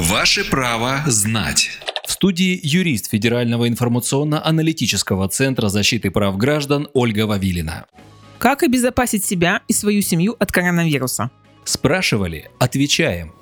Ваше право знать. В студии юрист Федерального информационно-аналитического центра защиты прав граждан Ольга Вавилина. Как обезопасить себя и свою семью от коронавируса? Спрашивали, отвечаем.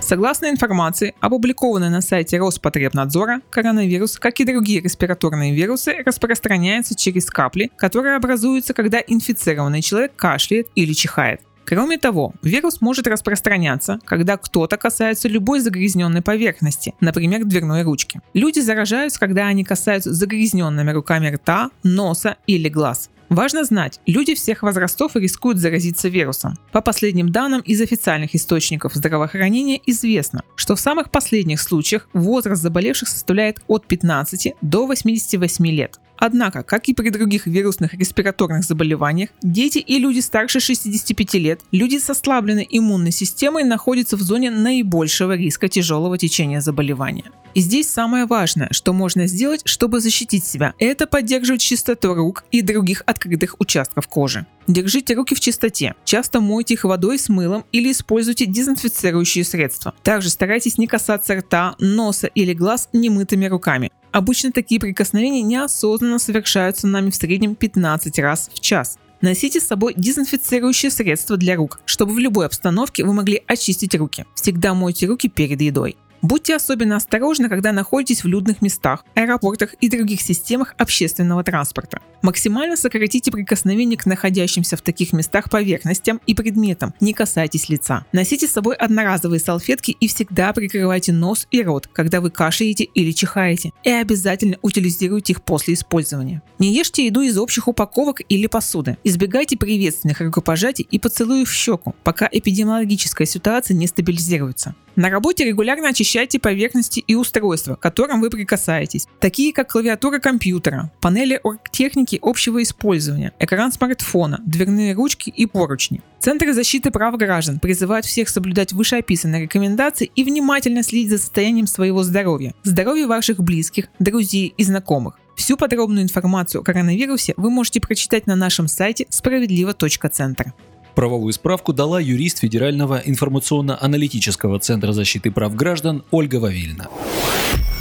Согласно информации, опубликованной на сайте Роспотребнадзора, коронавирус, как и другие респираторные вирусы, распространяется через капли, которые образуются, когда инфицированный человек кашляет или чихает. Кроме того, вирус может распространяться, когда кто-то касается любой загрязненной поверхности, например, дверной ручки. Люди заражаются, когда они касаются загрязненными руками рта, носа или глаз. Важно знать, люди всех возрастов рискуют заразиться вирусом. По последним данным из официальных источников здравоохранения известно, что в самых последних случаях возраст заболевших составляет от 15 до 88 лет. Однако, как и при других вирусных респираторных заболеваниях, дети и люди старше 65 лет, люди с ослабленной иммунной системой находятся в зоне наибольшего риска тяжелого течения заболевания. И здесь самое важное, что можно сделать, чтобы защитить себя, это поддерживать чистоту рук и других открытых участков кожи. Держите руки в чистоте. Часто мойте их водой с мылом или используйте дезинфицирующие средства. Также старайтесь не касаться рта, носа или глаз немытыми руками. Обычно такие прикосновения неосознанно совершаются нами в среднем 15 раз в час. Носите с собой дезинфицирующие средства для рук, чтобы в любой обстановке вы могли очистить руки. Всегда мойте руки перед едой. Будьте особенно осторожны, когда находитесь в людных местах, аэропортах и других системах общественного транспорта. Максимально сократите прикосновение к находящимся в таких местах поверхностям и предметам, не касайтесь лица. Носите с собой одноразовые салфетки и всегда прикрывайте нос и рот, когда вы кашляете или чихаете, и обязательно утилизируйте их после использования. Не ешьте еду из общих упаковок или посуды. Избегайте приветственных рукопожатий и поцелуев в щеку, пока эпидемиологическая ситуация не стабилизируется. На работе регулярно очищайте поверхности и устройства, к которым вы прикасаетесь, такие как клавиатура компьютера, панели оргтехники общего использования, экран смартфона, дверные ручки и поручни. Центры защиты прав граждан призывают всех соблюдать вышеописанные рекомендации и внимательно следить за состоянием своего здоровья, здоровья ваших близких, друзей и знакомых. Всю подробную информацию о коронавирусе вы можете прочитать на нашем сайте справедливо.центр. Правовую справку дала юрист Федерального информационно-аналитического центра защиты прав граждан Ольга Вавильна.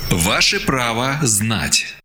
Ваше право знать.